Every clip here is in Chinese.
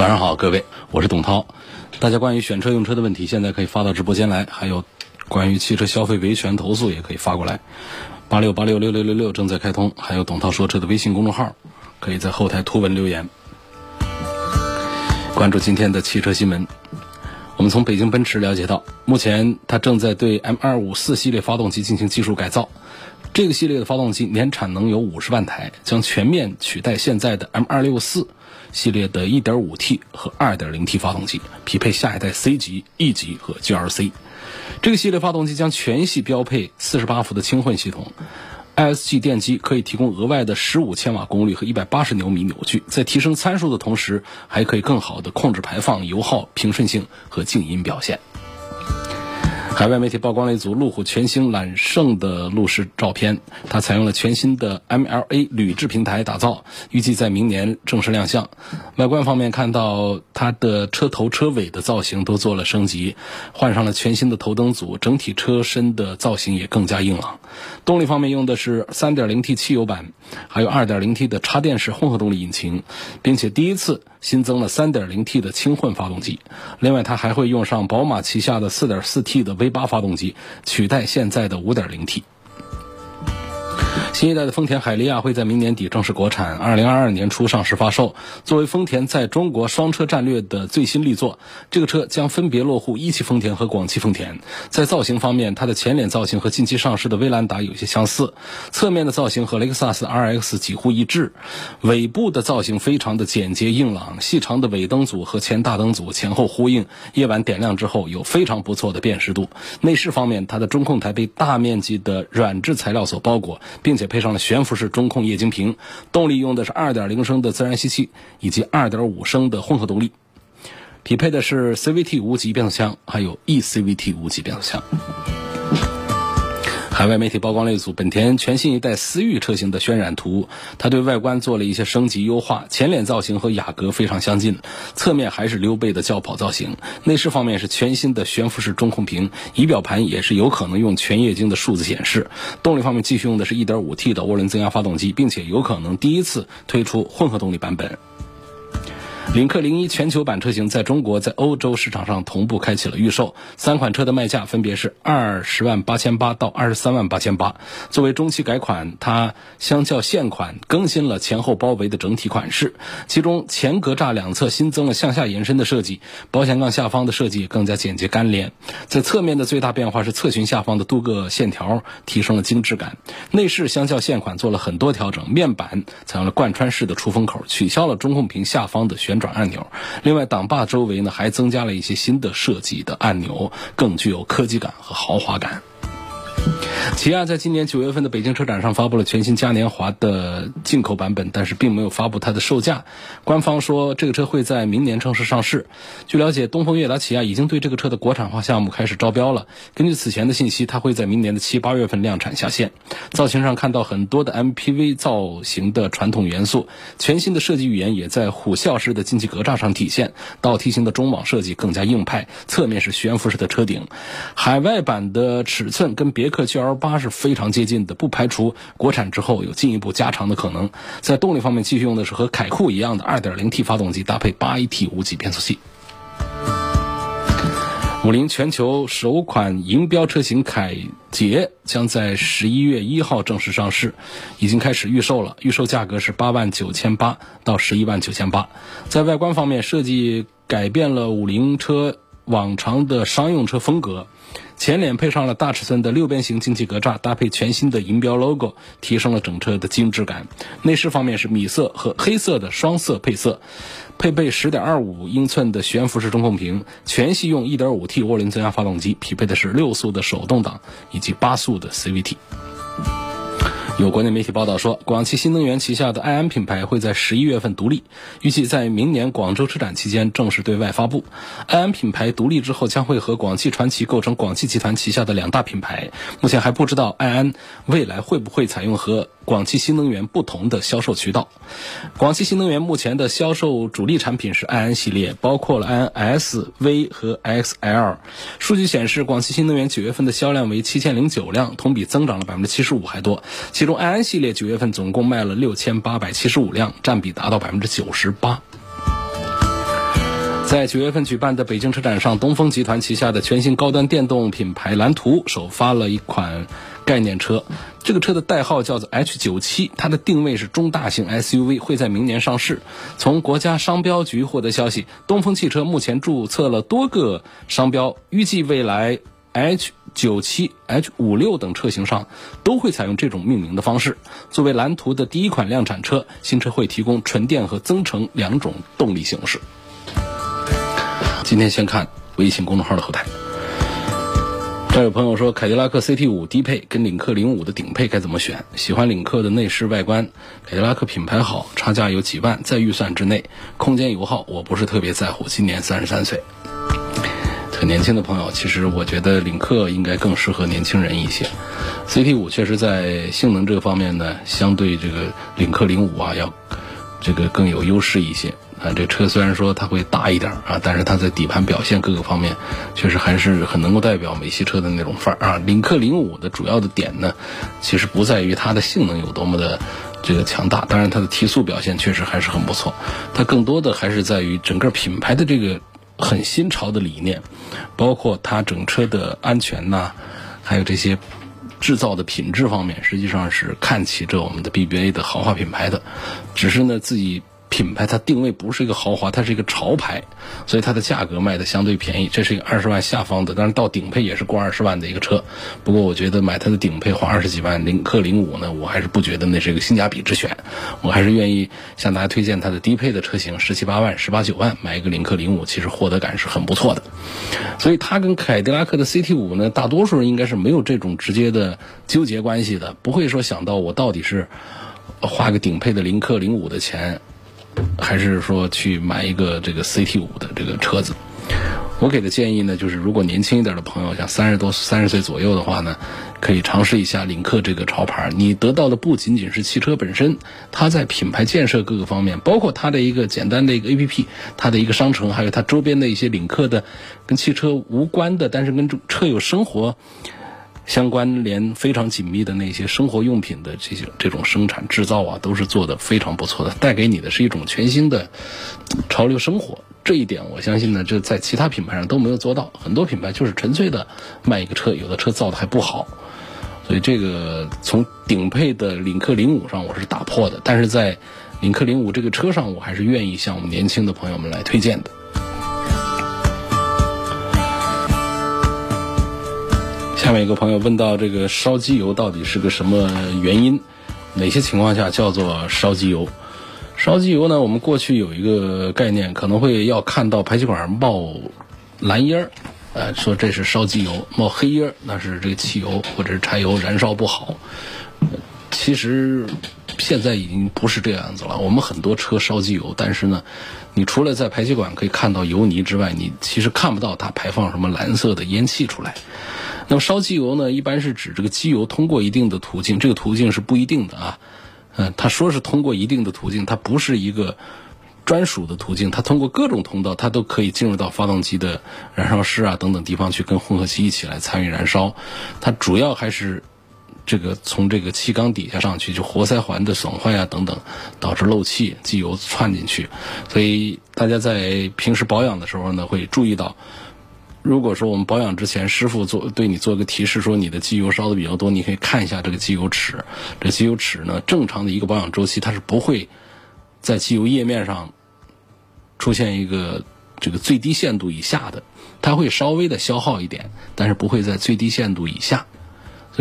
晚上好，各位，我是董涛。大家关于选车用车的问题，现在可以发到直播间来；还有关于汽车消费维权投诉，也可以发过来。八六八六六六六六正在开通，还有董涛说车的微信公众号，可以在后台图文留言。关注今天的汽车新闻。我们从北京奔驰了解到，目前它正在对 M 二五四系列发动机进行技术改造。这个系列的发动机年产能有五十万台，将全面取代现在的 M 二六四。系列的 1.5T 和 2.0T 发动机，匹配下一代 C 级、E 级和 GLC。这个系列发动机将全系标配48伏的轻混系统，ISG 电机可以提供额外的15千瓦功率和180牛米扭矩，在提升参数的同时，还可以更好的控制排放、油耗、平顺性和静音表现。海外媒体曝光了一组路虎全新揽胜的路试照片，它采用了全新的 MLA 铝制平台打造，预计在明年正式亮相。外观方面看到它的车头车尾的造型都做了升级，换上了全新的头灯组，整体车身的造型也更加硬朗。动力方面用的是 3.0T 汽油版，还有 2.0T 的插电式混合动力引擎，并且第一次新增了 3.0T 的轻混发动机。另外，它还会用上宝马旗下的 4.4T 的 V8 发动机，取代现在的 5.0T。新一代的丰田海利亚会在明年底正式国产，二零二二年初上市发售。作为丰田在中国双车战略的最新力作，这个车将分别落户一汽丰田和广汽丰田。在造型方面，它的前脸造型和近期上市的威兰达有些相似，侧面的造型和雷克萨斯 RX 几乎一致。尾部的造型非常的简洁硬朗，细长的尾灯组和前大灯组前后呼应，夜晚点亮之后有非常不错的辨识度。内饰方面，它的中控台被大面积的软质材料所包裹，并。且配上了悬浮式中控液晶屏，动力用的是2.0升的自然吸气以及2.5升的混合动力，匹配的是 CVT 无级变速箱，还有 eCVT 无级变速箱。海外媒体曝光了一组本田全新一代思域车型的渲染图，它对外观做了一些升级优化，前脸造型和雅阁非常相近，侧面还是溜背的轿跑造型。内饰方面是全新的悬浮式中控屏，仪表盘也是有可能用全液晶的数字显示。动力方面继续用的是一点五 T 的涡轮增压发动机，并且有可能第一次推出混合动力版本。领克零一全球版车型在中国、在欧洲市场上同步开启了预售，三款车的卖价分别是二十万八千八到二十三万八千八。作为中期改款，它相较现款更新了前后包围的整体款式，其中前格栅两侧新增了向下延伸的设计，保险杠下方的设计更加简洁干练。在侧面的最大变化是侧裙下方的镀铬线条提升了精致感。内饰相较现款做了很多调整，面板采用了贯穿式的出风口，取消了中控屏下方的旋。转按钮，另外挡把周围呢还增加了一些新的设计的按钮，更具有科技感和豪华感。起亚在今年九月份的北京车展上发布了全新嘉年华的进口版本，但是并没有发布它的售价。官方说这个车会在明年正式上市。据了解，东风悦达起亚已经对这个车的国产化项目开始招标了。根据此前的信息，它会在明年的七八月份量产下线。造型上看到很多的 MPV 造型的传统元素，全新的设计语言也在虎啸式的进气格栅上体现。倒梯形的中网设计更加硬派，侧面是悬浮式的车顶。海外版的尺寸跟别克 GL 八是非常接近的，不排除国产之后有进一步加长的可能。在动力方面，继续用的是和凯酷一样的 2.0T 发动机，搭配 8AT 无级变速器。五菱全球首款银标车型凯捷将在十一月一号正式上市，已经开始预售了，预售价格是八万九千八到十一万九千八。在外观方面，设计改变了五菱车往常的商用车风格。前脸配上了大尺寸的六边形进气格栅，搭配全新的银标 logo，提升了整车的精致感。内饰方面是米色和黑色的双色配色，配备十点二五英寸的悬浮式中控屏，全系用一点五 T 涡轮增压发动机，匹配的是六速的手动挡以及八速的 CVT。有国内媒体报道说，广汽新能源旗下的埃安品牌会在十一月份独立，预计在明年广州车展期间正式对外发布。埃安品牌独立之后，将会和广汽传祺构成广汽集团旗下的两大品牌。目前还不知道埃安未来会不会采用和广汽新能源不同的销售渠道。广汽新能源目前的销售主力产品是埃安系列，包括了埃安 S、V 和 XL。数据显示，广汽新能源九月份的销量为七千零九辆，同比增长了百分之七十五还多。其中埃安系列九月份总共卖了六千八百七十五辆，占比达到百分之九十八。在九月份举办的北京车展上，东风集团旗下的全新高端电动品牌蓝图首发了一款概念车，这个车的代号叫做 H97，它的定位是中大型 SUV，会在明年上市。从国家商标局获得消息，东风汽车目前注册了多个商标，预计未来 H。九七、H 五六等车型上都会采用这种命名的方式。作为蓝图的第一款量产车，新车会提供纯电和增程两种动力形式。今天先看微信公众号的后台。这有朋友说，凯迪拉克 CT 五低配跟领克零五的顶配该怎么选？喜欢领克的内饰外观，凯迪拉克品牌好，差价有几万，在预算之内，空间油耗我不是特别在乎。今年三十三岁。很年轻的朋友，其实我觉得领克应该更适合年轻人一些。CT 五确实在性能这个方面呢，相对这个领克零五啊要这个更有优势一些啊。这车虽然说它会大一点啊，但是它在底盘表现各个方面，确实还是很能够代表美系车的那种范儿啊。领克零五的主要的点呢，其实不在于它的性能有多么的这个强大，当然它的提速表现确实还是很不错，它更多的还是在于整个品牌的这个。很新潮的理念，包括它整车的安全呐，还有这些制造的品质方面，实际上是看起着我们的 BBA 的豪华品牌的，只是呢自己。品牌它定位不是一个豪华，它是一个潮牌，所以它的价格卖的相对便宜。这是一个二十万下方的，但是到顶配也是过二十万的一个车。不过我觉得买它的顶配花二十几万，领克零五呢，我还是不觉得那是一个性价比之选。我还是愿意向大家推荐它的低配的车型，十七八万、十八九万买一个领克零五，其实获得感是很不错的。所以它跟凯迪拉克的 CT 五呢，大多数人应该是没有这种直接的纠结关系的，不会说想到我到底是花个顶配的领克零五的钱。还是说去买一个这个 CT 五的这个车子，我给的建议呢，就是如果年轻一点的朋友，像三十多、三十岁左右的话呢，可以尝试一下领克这个潮牌。你得到的不仅仅是汽车本身，它在品牌建设各个方面，包括它的一个简单的一个 APP，它的一个商城，还有它周边的一些领克的跟汽车无关的，但是跟车友生活。相关联非常紧密的那些生活用品的这些这种生产制造啊，都是做的非常不错的，带给你的是一种全新的潮流生活。这一点我相信呢，这在其他品牌上都没有做到。很多品牌就是纯粹的卖一个车，有的车造的还不好，所以这个从顶配的领克零五上我是打破的，但是在领克零五这个车上，我还是愿意向我们年轻的朋友们来推荐的。下面一个朋友问到：这个烧机油到底是个什么原因？哪些情况下叫做烧机油？烧机油呢？我们过去有一个概念，可能会要看到排气管冒蓝烟儿，呃，说这是烧机油；冒黑烟儿，那是这个汽油或者是柴油燃烧不好。其实现在已经不是这样子了。我们很多车烧机油，但是呢，你除了在排气管可以看到油泥之外，你其实看不到它排放什么蓝色的烟气出来。那么烧机油呢，一般是指这个机油通过一定的途径，这个途径是不一定的啊。嗯，他说是通过一定的途径，它不是一个专属的途径，它通过各种通道，它都可以进入到发动机的燃烧室啊等等地方去，跟混合气一起来参与燃烧。它主要还是这个从这个气缸底下上去，就活塞环的损坏啊等等，导致漏气，机油窜进去。所以大家在平时保养的时候呢，会注意到。如果说我们保养之前，师傅做对你做个提示，说你的机油烧的比较多，你可以看一下这个机油尺。这机油尺呢，正常的一个保养周期，它是不会在机油液面上出现一个这个最低限度以下的，它会稍微的消耗一点，但是不会在最低限度以下。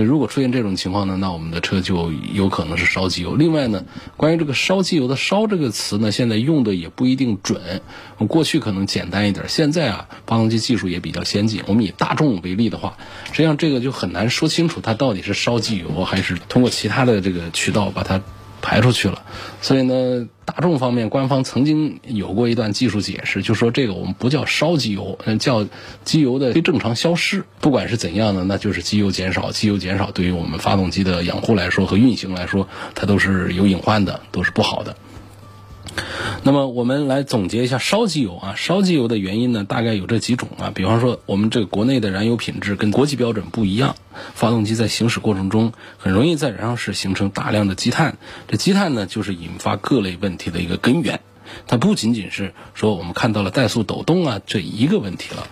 如果出现这种情况呢，那我们的车就有可能是烧机油。另外呢，关于这个烧机油的“烧”这个词呢，现在用的也不一定准。过去可能简单一点，现在啊，发动机技术也比较先进。我们以大众为例的话，实际上这个就很难说清楚它到底是烧机油还是通过其他的这个渠道把它。排出去了，所以呢，大众方面官方曾经有过一段技术解释，就说这个我们不叫烧机油，嗯，叫机油的非正常消失。不管是怎样的，那就是机油减少，机油减少对于我们发动机的养护来说和运行来说，它都是有隐患的，都是不好的。那么我们来总结一下烧机油啊，烧机油的原因呢，大概有这几种啊。比方说，我们这个国内的燃油品质跟国际标准不一样，发动机在行驶过程中很容易在燃烧室形成大量的积碳，这积碳呢就是引发各类问题的一个根源。它不仅仅是说我们看到了怠速抖动啊这一个问题了，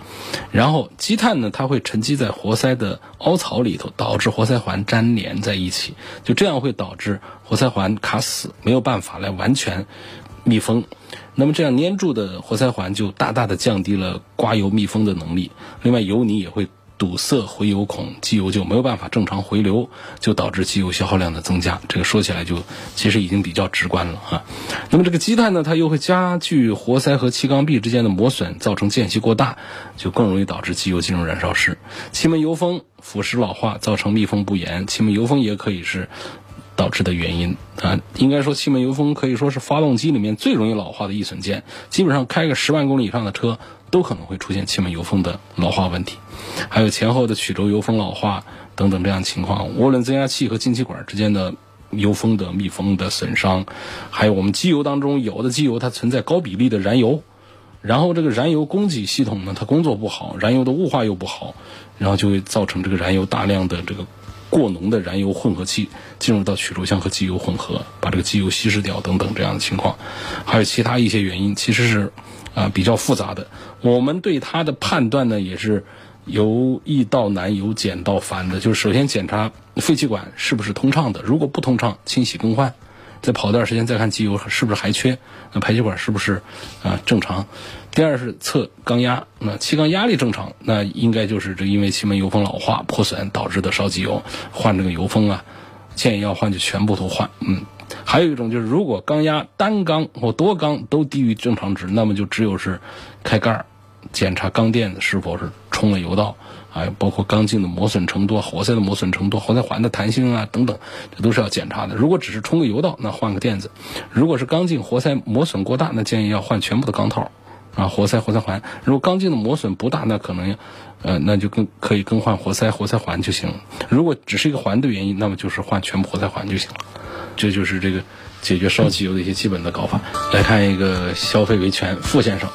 然后积碳呢，它会沉积在活塞的凹槽里头，导致活塞环粘连在一起，就这样会导致活塞环卡死，没有办法来完全。密封，那么这样粘住的活塞环就大大的降低了刮油密封的能力。另外，油泥也会堵塞回油孔，机油就没有办法正常回流，就导致机油消耗量的增加。这个说起来就其实已经比较直观了啊。那么这个积碳呢，它又会加剧活塞和气缸壁之间的磨损，造成间隙过大，就更容易导致机油进入燃烧室。气门油封腐蚀老化，造成密封不严。气门油封也可以是。导致的原因。啊，应该说气门油封可以说是发动机里面最容易老化的易损件，基本上开个十万公里以上的车都可能会出现气门油封的老化问题，还有前后的曲轴油封老化等等这样情况，涡轮增压器和进气管之间的油封的密封的损伤，还有我们机油当中有的机油它存在高比例的燃油，然后这个燃油供给系统呢它工作不好，燃油的雾化又不好，然后就会造成这个燃油大量的这个。过浓的燃油混合气进入到曲轴箱和机油混合，把这个机油稀释掉等等这样的情况，还有其他一些原因，其实是啊比较复杂的。我们对它的判断呢，也是由易到难，由简到繁的。就是首先检查废气管是不是通畅的，如果不通畅，清洗更换。再跑段时间再看机油是不是还缺，那排气管是不是啊正常？第二是测缸压，那气缸压力正常，那应该就是这因为气门油封老化破损导致的烧机油，换这个油封啊，建议要换就全部都换。嗯，还有一种就是如果缸压单缸或多缸都低于正常值，那么就只有是开盖儿检查缸垫子是否是冲了油道。还包括缸径的磨损程度、活塞的磨损程度、活塞环的弹性啊等等，这都是要检查的。如果只是冲个油道，那换个垫子；如果是缸径、活塞磨损过大，那建议要换全部的缸套啊，活塞、活塞环。如果缸径的磨损不大，那可能，呃，那就更可以更换活塞、活塞环就行了。如果只是一个环的原因，那么就是换全部活塞环就行了。这就是这个解决烧机油的一些基本的搞法。来看一个消费维权，傅先生，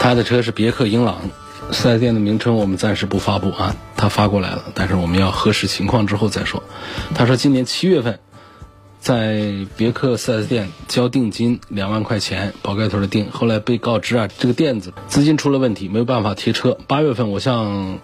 他的车是别克英朗。四 S 店的名称我们暂时不发布啊，他发过来了，但是我们要核实情况之后再说。他说今年七月份在别克四 S 店交定金两万块钱，宝盖头的定，后来被告知啊这个店子资金出了问题，没有办法提车。八月份我向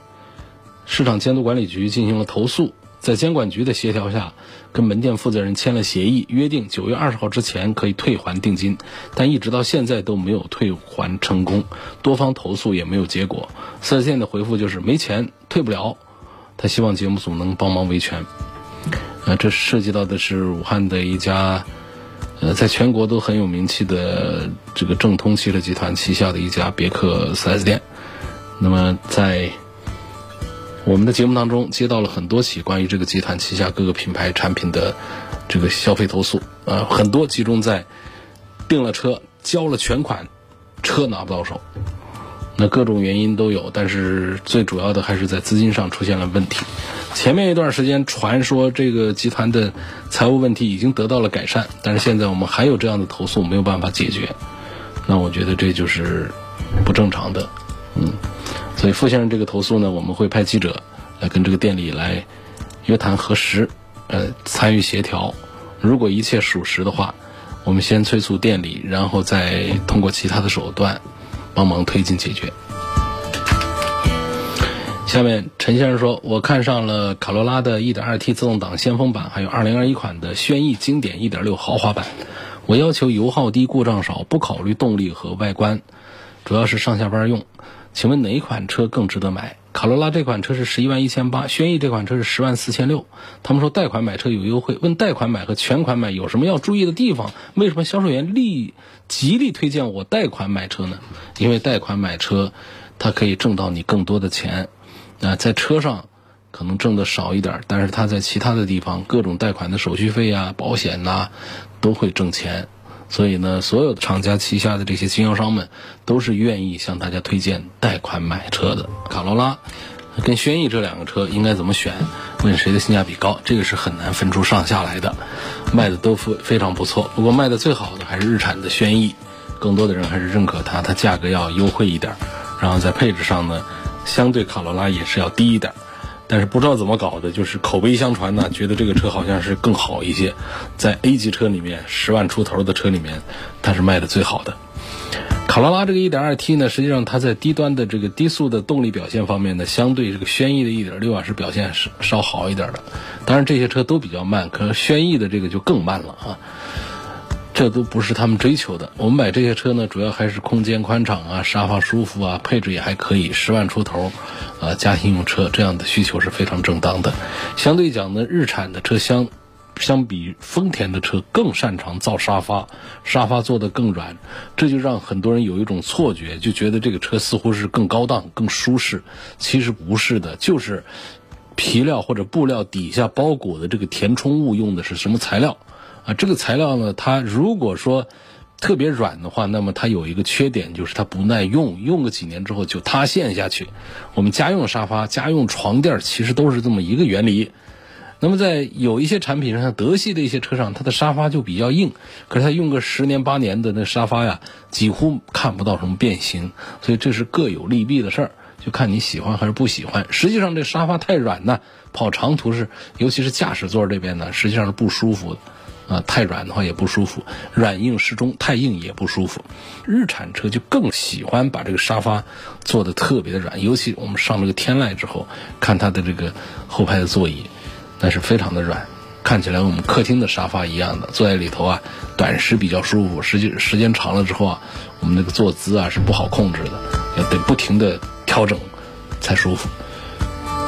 市场监督管理局进行了投诉。在监管局的协调下，跟门店负责人签了协议，约定九月二十号之前可以退还定金，但一直到现在都没有退还成功，多方投诉也没有结果。四 S 店的回复就是没钱退不了，他希望节目组能帮忙维权。这涉及到的是武汉的一家，呃，在全国都很有名气的这个正通汽车集团旗下的一家别克四 S 店。那么在我们的节目当中接到了很多起关于这个集团旗下各个品牌产品的这个消费投诉，呃，很多集中在订了车交了全款，车拿不到手，那各种原因都有，但是最主要的还是在资金上出现了问题。前面一段时间传说这个集团的财务问题已经得到了改善，但是现在我们还有这样的投诉没有办法解决，那我觉得这就是不正常的，嗯。所以傅先生这个投诉呢，我们会派记者来跟这个店里来约谈核实，呃，参与协调。如果一切属实的话，我们先催促店里，然后再通过其他的手段帮忙推进解决。下面陈先生说，我看上了卡罗拉的 1.2T 自动挡先锋版，还有2021款的轩逸经典1.6豪华版。我要求油耗低、故障少，不考虑动力和外观，主要是上下班用。请问哪一款车更值得买？卡罗拉这款车是十一万一千八，轩逸这款车是十万四千六。他们说贷款买车有优惠，问贷款买和全款买有什么要注意的地方？为什么销售员力极力推荐我贷款买车呢？因为贷款买车，它可以挣到你更多的钱。啊，在车上可能挣的少一点，但是他在其他的地方，各种贷款的手续费呀、保险呐，都会挣钱。所以呢，所有的厂家旗下的这些经销商们都是愿意向大家推荐贷款买车的。卡罗拉跟轩逸这两个车应该怎么选？问谁的性价比高？这个是很难分出上下来的。卖的都非非常不错，不过卖的最好的还是日产的轩逸，更多的人还是认可它，它价格要优惠一点，然后在配置上呢，相对卡罗拉也是要低一点。但是不知道怎么搞的，就是口碑相传呢，觉得这个车好像是更好一些，在 A 级车里面，十万出头的车里面，它是卖的最好的。卡罗拉这个 1.2T 呢，实际上它在低端的这个低速的动力表现方面呢，相对这个轩逸的1.6啊是表现是稍好一点的。当然这些车都比较慢，可是轩逸的这个就更慢了啊。这都不是他们追求的。我们买这些车呢，主要还是空间宽敞啊，沙发舒服啊，配置也还可以，十万出头，啊，家庭用车这样的需求是非常正当的。相对讲呢，日产的车厢相比丰田的车更擅长造沙发，沙发做的更软，这就让很多人有一种错觉，就觉得这个车似乎是更高档、更舒适。其实不是的，就是皮料或者布料底下包裹的这个填充物用的是什么材料。啊，这个材料呢，它如果说特别软的话，那么它有一个缺点，就是它不耐用，用个几年之后就塌陷下去。我们家用沙发、家用床垫其实都是这么一个原理。那么在有一些产品上，像德系的一些车上，它的沙发就比较硬，可是它用个十年八年的那沙发呀，几乎看不到什么变形。所以这是各有利弊的事儿，就看你喜欢还是不喜欢。实际上这沙发太软呢，跑长途是，尤其是驾驶座这边呢，实际上是不舒服的。啊，太软的话也不舒服，软硬适中，太硬也不舒服。日产车就更喜欢把这个沙发做的特别的软，尤其我们上了个天籁之后，看它的这个后排的座椅，那是非常的软，看起来我们客厅的沙发一样的，坐在里头啊，短时比较舒服，实际时间长了之后啊，我们那个坐姿啊是不好控制的，要得不停的调整才舒服。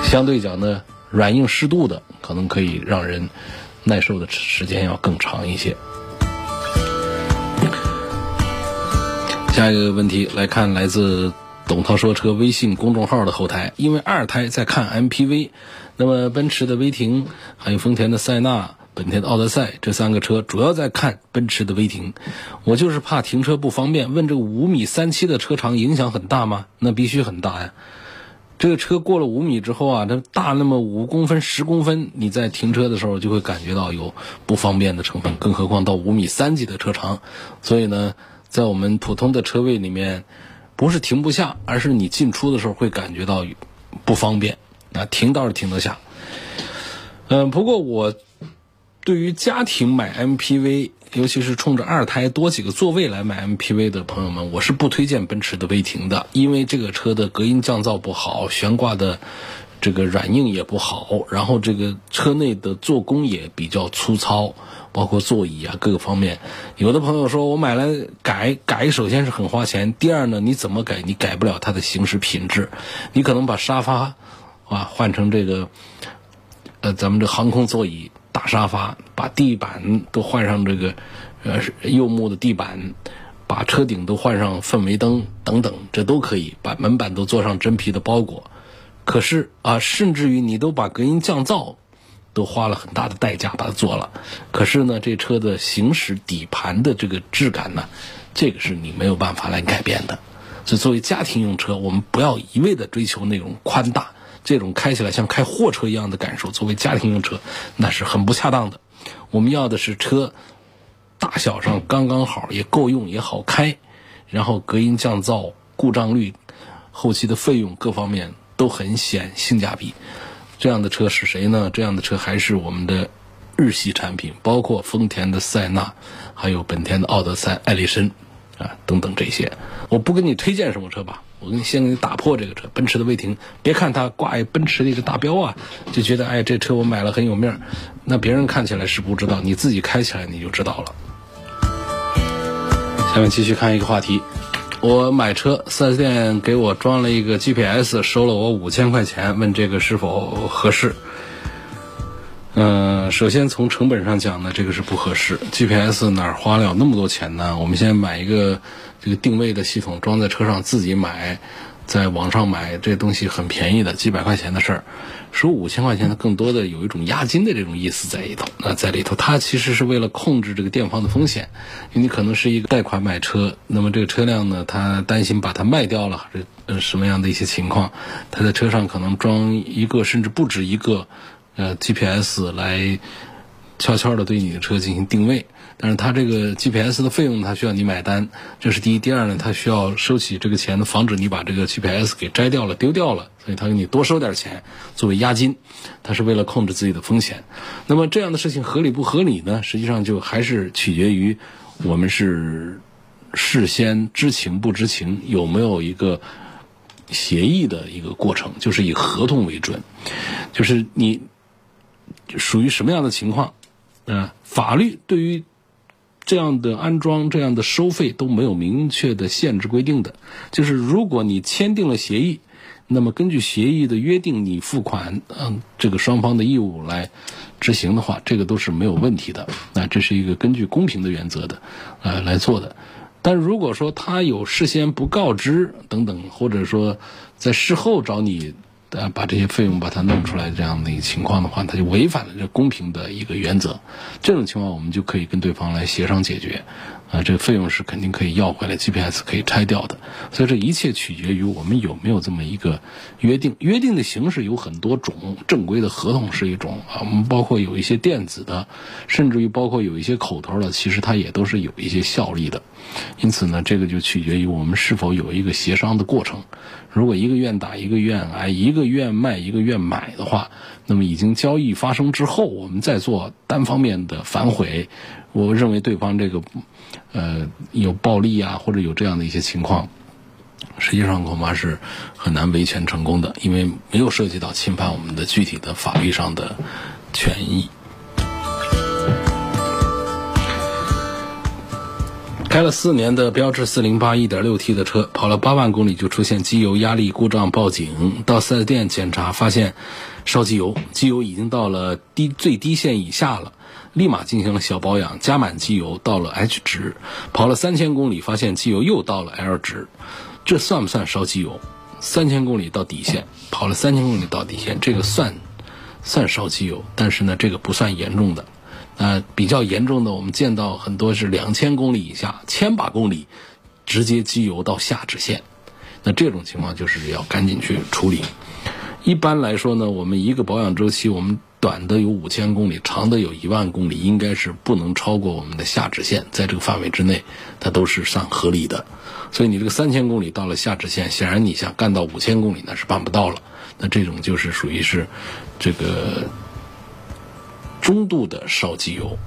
相对讲呢，软硬适度的可能可以让人。耐受的时间要更长一些。下一个问题来看，来自董涛说车微信公众号的后台，因为二胎在看 MPV，那么奔驰的威霆，还有丰田的塞纳、本田的奥德赛这三个车，主要在看奔驰的威霆。我就是怕停车不方便，问这五米三七的车长影响很大吗？那必须很大呀。这个车过了五米之后啊，它大那么五公分、十公分，你在停车的时候就会感觉到有不方便的成分，更何况到五米三几的车长。所以呢，在我们普通的车位里面，不是停不下，而是你进出的时候会感觉到不方便。啊，停倒是停得下。嗯，不过我对于家庭买 MPV。尤其是冲着二胎多几个座位来买 MPV 的朋友们，我是不推荐奔驰的威霆的，因为这个车的隔音降噪不好，悬挂的这个软硬也不好，然后这个车内的做工也比较粗糙，包括座椅啊各个方面。有的朋友说我买来改改，首先是很花钱，第二呢，你怎么改你改不了它的行驶品质，你可能把沙发啊换成这个呃咱们这航空座椅。大沙发，把地板都换上这个，呃，柚木的地板，把车顶都换上氛围灯等等，这都可以。把门板都做上真皮的包裹。可是啊，甚至于你都把隔音降噪，都花了很大的代价把它做了。可是呢，这车的行驶底盘的这个质感呢，这个是你没有办法来改变的。所以作为家庭用车，我们不要一味的追求那种宽大。这种开起来像开货车一样的感受，作为家庭用车，那是很不恰当的。我们要的是车大小上刚刚好，也够用，也好开，然后隔音降噪、故障率、后期的费用各方面都很显性价比。这样的车是谁呢？这样的车还是我们的日系产品，包括丰田的塞纳，还有本田的奥德赛、艾力绅啊等等这些。我不给你推荐什么车吧。我给你先给你打破这个车，奔驰的威霆，别看它挂一奔驰的一个大标啊，就觉得哎这车我买了很有面儿，那别人看起来是不知道，你自己开起来你就知道了。下面继续看一个话题，我买车4 S 店给我装了一个 GPS，收了我五千块钱，问这个是否合适？嗯，首先从成本上讲呢，这个是不合适。GPS 哪花了那么多钱呢？我们先买一个这个定位的系统装在车上，自己买，在网上买这东西很便宜的，几百块钱的事儿。收五千块钱它，更多的有一种押金的这种意思在里头。那在里头，它其实是为了控制这个店方的风险，因为你可能是一个贷款买车，那么这个车辆呢，他担心把它卖掉了，这呃什么样的一些情况，他在车上可能装一个甚至不止一个。呃，GPS 来悄悄的对你的车进行定位，但是它这个 GPS 的费用，它需要你买单，这是第一。第二呢，它需要收起这个钱，防止你把这个 GPS 给摘掉了、丢掉了，所以它给你多收点钱作为押金，它是为了控制自己的风险。那么这样的事情合理不合理呢？实际上就还是取决于我们是事先知情不知情，有没有一个协议的一个过程，就是以合同为准，就是你。属于什么样的情况？嗯，法律对于这样的安装、这样的收费都没有明确的限制规定的。就是如果你签订了协议，那么根据协议的约定，你付款，嗯，这个双方的义务来执行的话，这个都是没有问题的。那这是一个根据公平的原则的，呃，来做的。但如果说他有事先不告知等等，或者说在事后找你。呃，把这些费用把它弄出来，这样的一个情况的话，它就违反了这公平的一个原则。这种情况，我们就可以跟对方来协商解决。啊，这个费用是肯定可以要回来，GPS 可以拆掉的。所以这一切取决于我们有没有这么一个约定。约定的形式有很多种，正规的合同是一种啊，我们包括有一些电子的，甚至于包括有一些口头的，其实它也都是有一些效力的。因此呢，这个就取决于我们是否有一个协商的过程。如果一个愿打一个愿挨，一个愿卖一个愿买的话，那么已经交易发生之后，我们再做单方面的反悔，我认为对方这个。呃，有暴力啊，或者有这样的一些情况，实际上恐怕是很难维权成功的，因为没有涉及到侵犯我们的具体的法律上的权益。开了四年的标致四零八一点六 T 的车，跑了八万公里就出现机油压力故障，报警到四 S 店检查，发现烧机油，机油已经到了低最低线以下了。立马进行了小保养，加满机油到了 H 值，跑了三千公里，发现机油又到了 L 值，这算不算烧机油？三千公里到底线，跑了三千公里到底线，这个算算烧机油，但是呢，这个不算严重的。呃，比较严重的，我们见到很多是两千公里以下，千把公里直接机油到下止线，那这种情况就是要赶紧去处理。一般来说呢，我们一个保养周期，我们。短的有五千公里，长的有一万公里，应该是不能超过我们的下止线，在这个范围之内，它都是算合理的。所以你这个三千公里到了下止线，显然你想干到五千公里那是办不到了。那这种就是属于是这个中度的烧机油。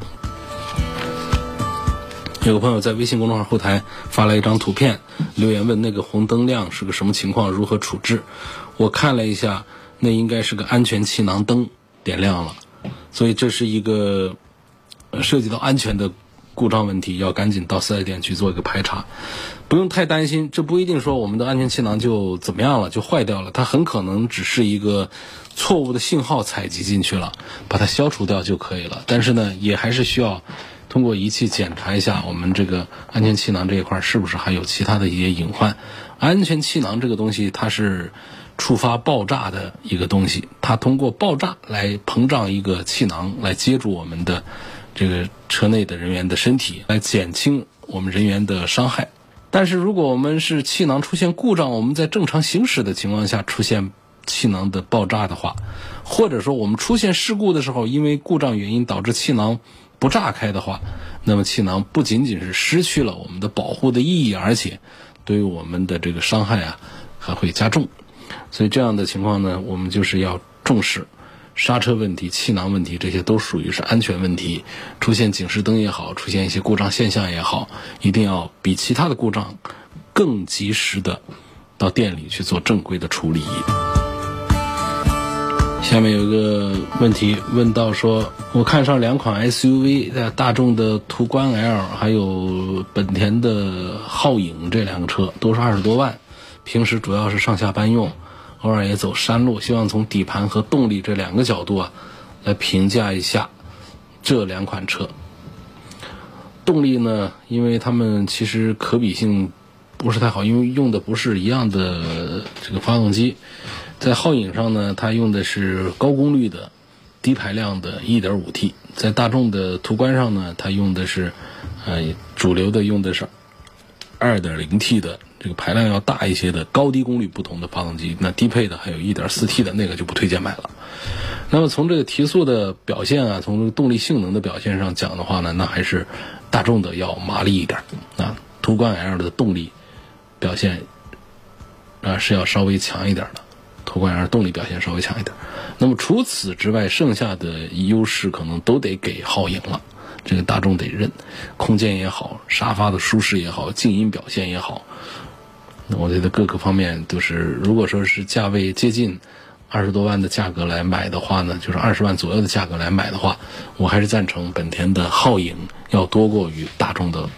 有个朋友在微信公众号后台发来一张图片，留言问那个红灯亮是个什么情况，如何处置？我看了一下，那应该是个安全气囊灯。点亮了，所以这是一个涉及到安全的故障问题，要赶紧到四 S 店去做一个排查。不用太担心，这不一定说我们的安全气囊就怎么样了，就坏掉了。它很可能只是一个错误的信号采集进去了，把它消除掉就可以了。但是呢，也还是需要通过仪器检查一下我们这个安全气囊这一块是不是还有其他的一些隐患。安全气囊这个东西，它是。触发爆炸的一个东西，它通过爆炸来膨胀一个气囊，来接住我们的这个车内的人员的身体，来减轻我们人员的伤害。但是如果我们是气囊出现故障，我们在正常行驶的情况下出现气囊的爆炸的话，或者说我们出现事故的时候，因为故障原因导致气囊不炸开的话，那么气囊不仅仅是失去了我们的保护的意义，而且对于我们的这个伤害啊还会加重。所以这样的情况呢，我们就是要重视刹车问题、气囊问题，这些都属于是安全问题。出现警示灯也好，出现一些故障现象也好，一定要比其他的故障更及时的到店里去做正规的处理。下面有一个问题问到说，我看上两款 SUV，呃，大众的途观 L 还有本田的皓影这两个车都是二十多万，平时主要是上下班用，偶尔也走山路，希望从底盘和动力这两个角度啊来评价一下这两款车。动力呢，因为它们其实可比性不是太好，因为用的不是一样的这个发动机。在皓影上呢，它用的是高功率的、低排量的 1.5T；在大众的途观上呢，它用的是，呃，主流的用的是 2.0T 的，这个排量要大一些的高低功率不同的发动机。那低配的还有一点四 T 的那个就不推荐买了。那么从这个提速的表现啊，从这个动力性能的表现上讲的话呢，那还是大众的要麻利一点啊。途观 L 的动力表现啊是要稍微强一点的。途观 L 动力表现稍微强一点，那么除此之外，剩下的优势可能都得给皓影了。这个大众得认，空间也好，沙发的舒适也好，静音表现也好，我觉得各个方面都是。如果说是价位接近二十多万的价格来买的话呢，就是二十万左右的价格来买的话，我还是赞成本田的皓影要多过于大众的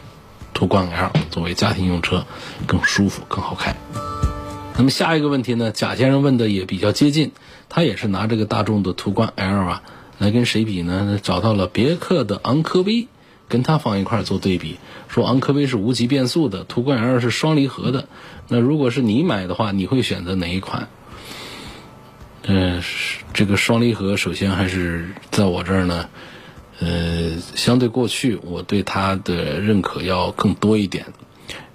途观 L，作为家庭用车更舒服、更好开。那么下一个问题呢？贾先生问的也比较接近，他也是拿这个大众的途观 L 啊来跟谁比呢？找到了别克的昂科威，跟它放一块做对比，说昂科威是无级变速的，途观 L 是双离合的。那如果是你买的话，你会选择哪一款？嗯，这个双离合首先还是在我这儿呢，呃，相对过去我对它的认可要更多一点。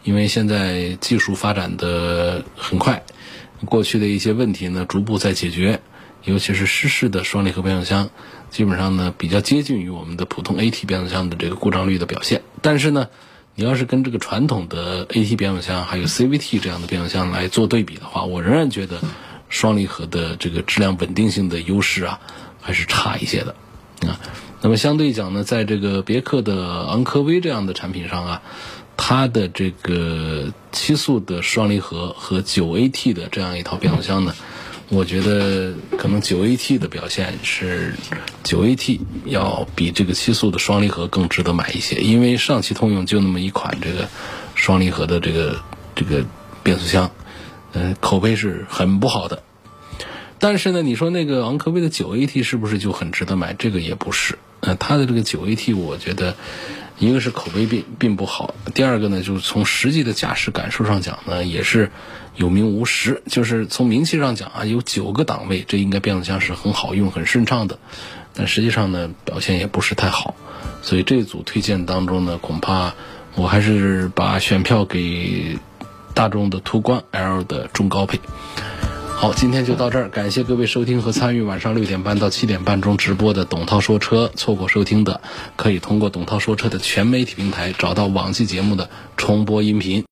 因为现在技术发展的很快，过去的一些问题呢逐步在解决，尤其是湿式的双离合变速箱，基本上呢比较接近于我们的普通 AT 变速箱的这个故障率的表现。但是呢，你要是跟这个传统的 AT 变速箱还有 CVT 这样的变速箱来做对比的话，我仍然觉得双离合的这个质量稳定性的优势啊还是差一些的啊。那么相对讲呢，在这个别克的昂科威这样的产品上啊。它的这个七速的双离合和九 AT 的这样一套变速箱呢，我觉得可能九 AT 的表现是九 AT 要比这个七速的双离合更值得买一些，因为上汽通用就那么一款这个双离合的这个这个变速箱，嗯，口碑是很不好的。但是呢，你说那个昂科威的九 AT 是不是就很值得买？这个也不是。呃，它的这个九 AT，我觉得。一个是口碑并并不好，第二个呢，就是从实际的驾驶感受上讲呢，也是有名无实。就是从名气上讲啊，有九个档位，这应该变速箱是很好用、很顺畅的，但实际上呢，表现也不是太好。所以这组推荐当中呢，恐怕我还是把选票给大众的途观 L 的中高配。好，今天就到这儿，感谢各位收听和参与晚上六点半到七点半中直播的董涛说车。错过收听的，可以通过董涛说车的全媒体平台找到往期节目的重播音频。